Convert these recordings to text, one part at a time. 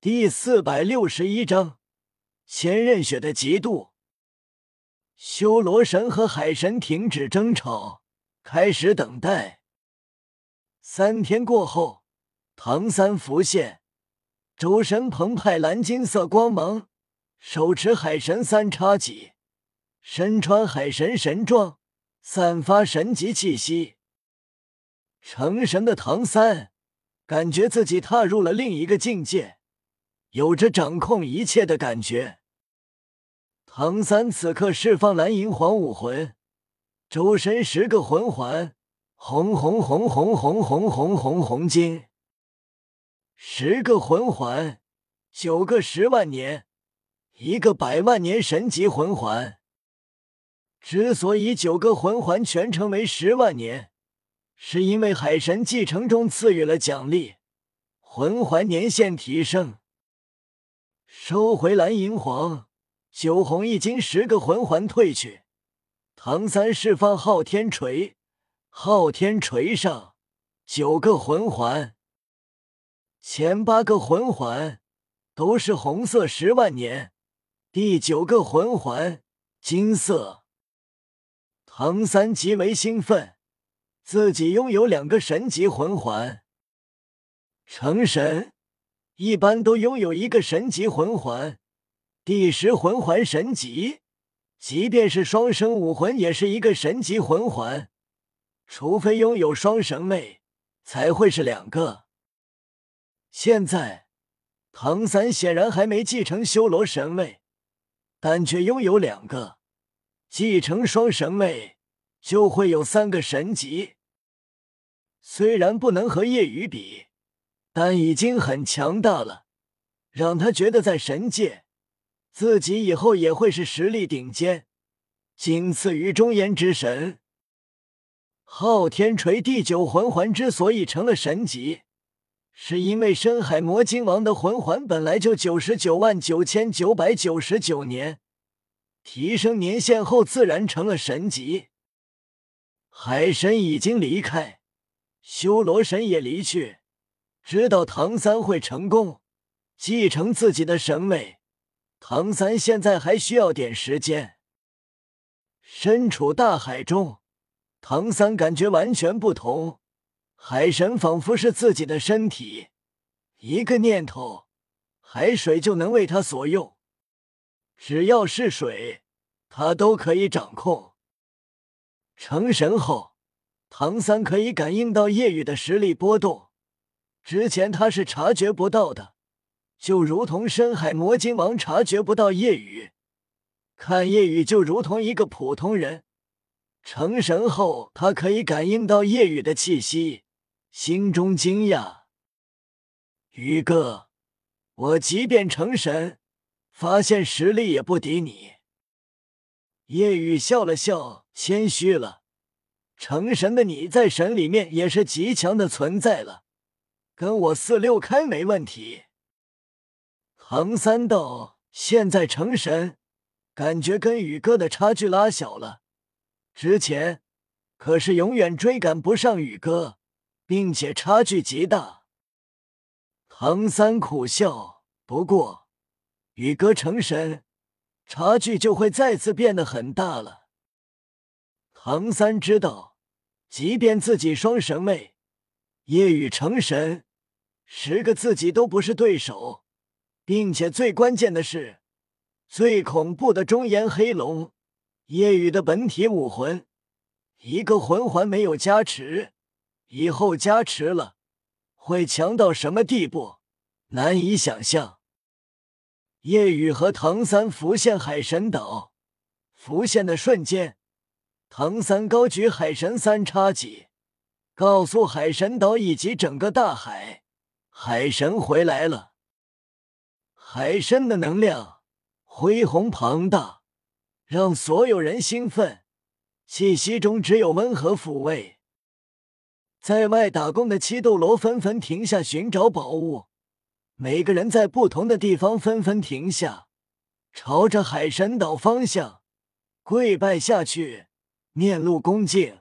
第四百六十一章千仞雪的嫉妒。修罗神和海神停止争吵，开始等待。三天过后，唐三浮现，周身澎湃蓝金色光芒，手持海神三叉戟，身穿海神神装，散发神级气息。成神的唐三感觉自己踏入了另一个境界。有着掌控一切的感觉。唐三此刻释放蓝银皇武魂，周身十个魂环，红红红红红红红红红金，十个魂环，九个十万年，一个百万年神级魂环。之所以九个魂环全成为十万年，是因为海神继承中赐予了奖励，魂环年限提升。收回蓝银皇，九红一金十个魂环退去。唐三释放昊天锤，昊天锤上九个魂环，前八个魂环都是红色十万年，第九个魂环金色。唐三极为兴奋，自己拥有两个神级魂环，成神。一般都拥有一个神级魂环，第十魂环神级，即便是双生武魂也是一个神级魂环，除非拥有双神位，才会是两个。现在唐三显然还没继承修罗神位，但却拥有两个，继承双神位就会有三个神级，虽然不能和夜雨比。但已经很强大了，让他觉得在神界，自己以后也会是实力顶尖，仅次于中炎之神。昊天锤第九魂环之所以成了神级，是因为深海魔晶王的魂环本来就九十九万九千九百九十九年，提升年限后自然成了神级。海神已经离开，修罗神也离去。知道唐三会成功继承自己的神位，唐三现在还需要点时间。身处大海中，唐三感觉完全不同，海神仿佛是自己的身体，一个念头，海水就能为他所用，只要是水，他都可以掌控。成神后，唐三可以感应到夜雨的实力波动。之前他是察觉不到的，就如同深海魔晶王察觉不到夜雨，看夜雨就如同一个普通人。成神后，他可以感应到夜雨的气息，心中惊讶：“宇哥，我即便成神，发现实力也不敌你。”夜雨笑了笑，谦虚了：“成神的你在神里面也是极强的存在了。”跟我四六开没问题。唐三道现在成神，感觉跟宇哥的差距拉小了。之前可是永远追赶不上宇哥，并且差距极大。唐三苦笑，不过宇哥成神，差距就会再次变得很大了。唐三知道，即便自己双神位，夜雨成神。十个自己都不是对手，并且最关键的是，最恐怖的中炎黑龙，夜雨的本体武魂，一个魂环没有加持，以后加持了，会强到什么地步，难以想象。夜雨和唐三浮现海神岛，浮现的瞬间，唐三高举海神三叉戟，告诉海神岛以及整个大海。海神回来了，海神的能量恢宏庞大，让所有人兴奋，气息中只有温和抚慰。在外打工的七斗罗纷纷停下寻找宝物，每个人在不同的地方纷纷停下，朝着海神岛方向跪拜下去，面露恭敬。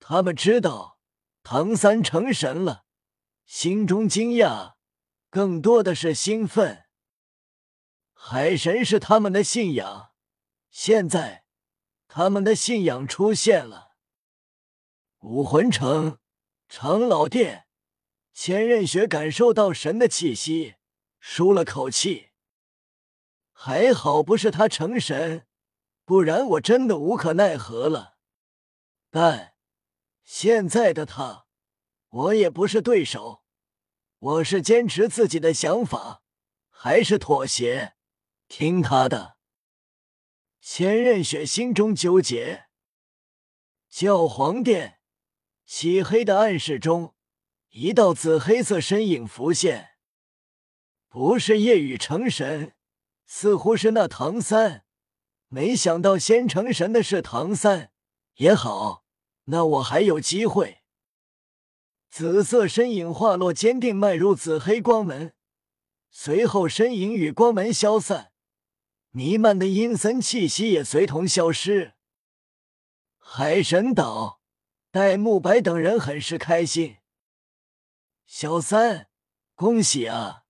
他们知道唐三成神了。心中惊讶，更多的是兴奋。海神是他们的信仰，现在他们的信仰出现了。武魂城长老殿，千仞雪感受到神的气息，舒了口气。还好不是他成神，不然我真的无可奈何了。但现在的他，我也不是对手。我是坚持自己的想法，还是妥协，听他的？千仞雪心中纠结。教皇殿，漆黑的暗室中，一道紫黑色身影浮现，不是夜雨成神。似乎是那唐三，没想到先成神的是唐三。也好，那我还有机会。紫色身影化落，坚定迈入紫黑光门，随后身影与光门消散，弥漫的阴森气息也随同消失。海神岛，戴沐白等人很是开心。小三，恭喜啊！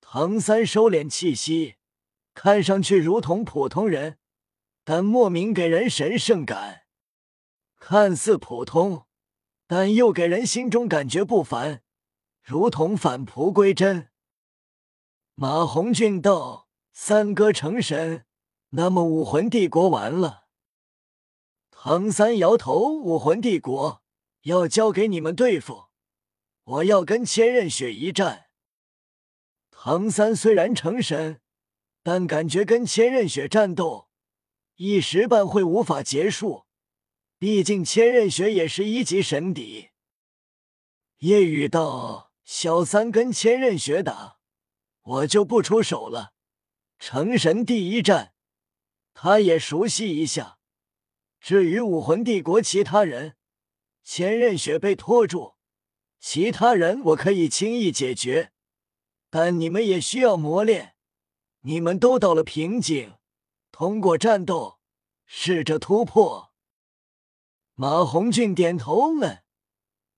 唐三收敛气息，看上去如同普通人，但莫名给人神圣感。看似普通，但又给人心中感觉不凡，如同返璞归真。马红俊道：“三哥成神，那么武魂帝国完了。”唐三摇头：“武魂帝国要交给你们对付，我要跟千仞雪一战。”唐三虽然成神，但感觉跟千仞雪战斗一时半会无法结束。毕竟千仞雪也是一级神邸。夜雨道：“小三跟千仞雪打，我就不出手了。成神第一战，他也熟悉一下。至于武魂帝国其他人，千仞雪被拖住，其他人我可以轻易解决。”但你们也需要磨练，你们都到了瓶颈，通过战斗试着突破。马红俊点头问：“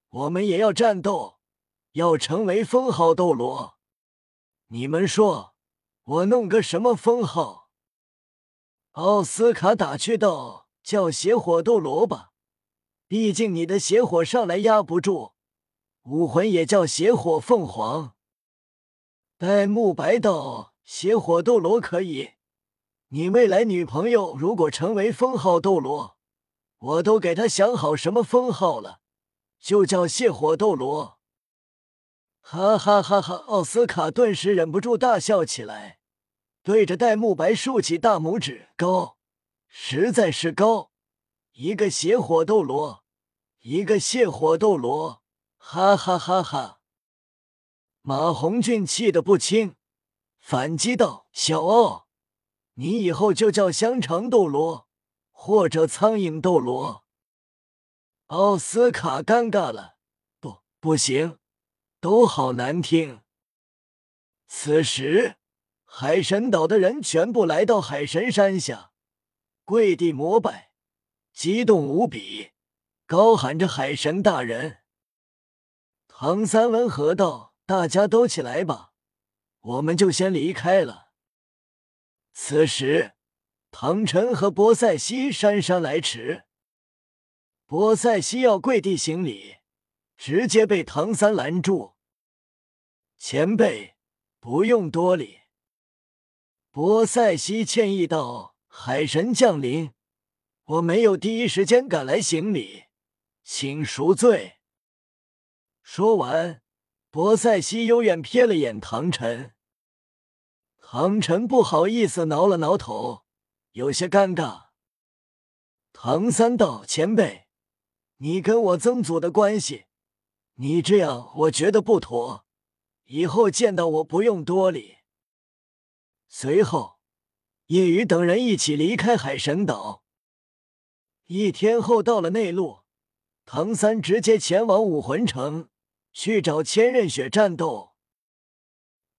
我们也要战斗，要成为封号斗罗。你们说，我弄个什么封号？”奥斯卡打趣道：“叫邪火斗罗吧，毕竟你的邪火上来压不住。武魂也叫邪火凤凰。”戴沐白道：“邪火斗罗可以，你未来女朋友如果成为封号斗罗，我都给他想好什么封号了，就叫泻火斗罗。”哈哈哈哈！奥斯卡顿时忍不住大笑起来，对着戴沐白竖起大拇指：“高，实在是高！一个邪火斗罗，一个泻火斗罗，哈哈哈哈！”马红俊气得不轻，反击道：“小奥，你以后就叫香肠斗罗，或者苍蝇斗罗。”奥斯卡尴尬了，不，不行，都好难听。此时，海神岛的人全部来到海神山下，跪地膜拜，激动无比，高喊着：“海神大人！”唐三温和道。大家都起来吧，我们就先离开了。此时，唐晨和波塞西姗姗来迟。波塞西要跪地行礼，直接被唐三拦住。前辈，不用多礼。波塞西歉意道：“海神降临，我没有第一时间赶来行礼，请赎罪。”说完。博塞西幽怨瞥了眼唐晨，唐晨不好意思挠了挠头，有些尴尬。唐三道：“前辈，你跟我曾祖的关系，你这样我觉得不妥，以后见到我不用多礼。”随后，叶雨等人一起离开海神岛。一天后，到了内陆，唐三直接前往武魂城。去找千仞雪战斗，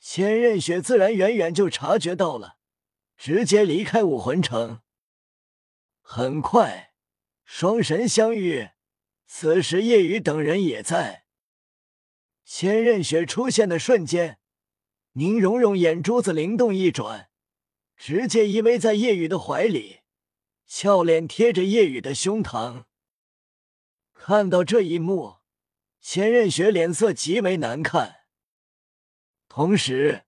千仞雪自然远远就察觉到了，直接离开武魂城。很快，双神相遇，此时夜雨等人也在。千仞雪出现的瞬间，宁荣荣眼珠子灵动一转，直接依偎在叶雨的怀里，俏脸贴着叶雨的胸膛。看到这一幕，千仞雪脸色极为难看。同时，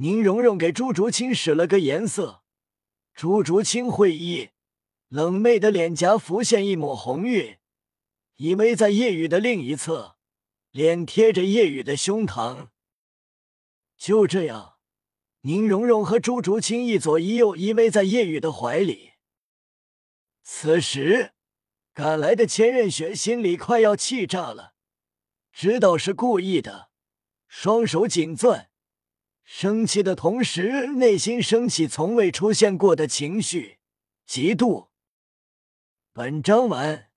宁荣荣给朱竹清使了个颜色，朱竹清会意，冷媚的脸颊浮现一抹红晕，依偎在叶雨的另一侧。脸贴着叶雨的胸膛，就这样，宁荣荣和朱竹清一左一右依偎在叶雨的怀里。此时，赶来的千仞雪心里快要气炸了，知道是故意的，双手紧攥，生气的同时，内心升起从未出现过的情绪——嫉妒。本章完。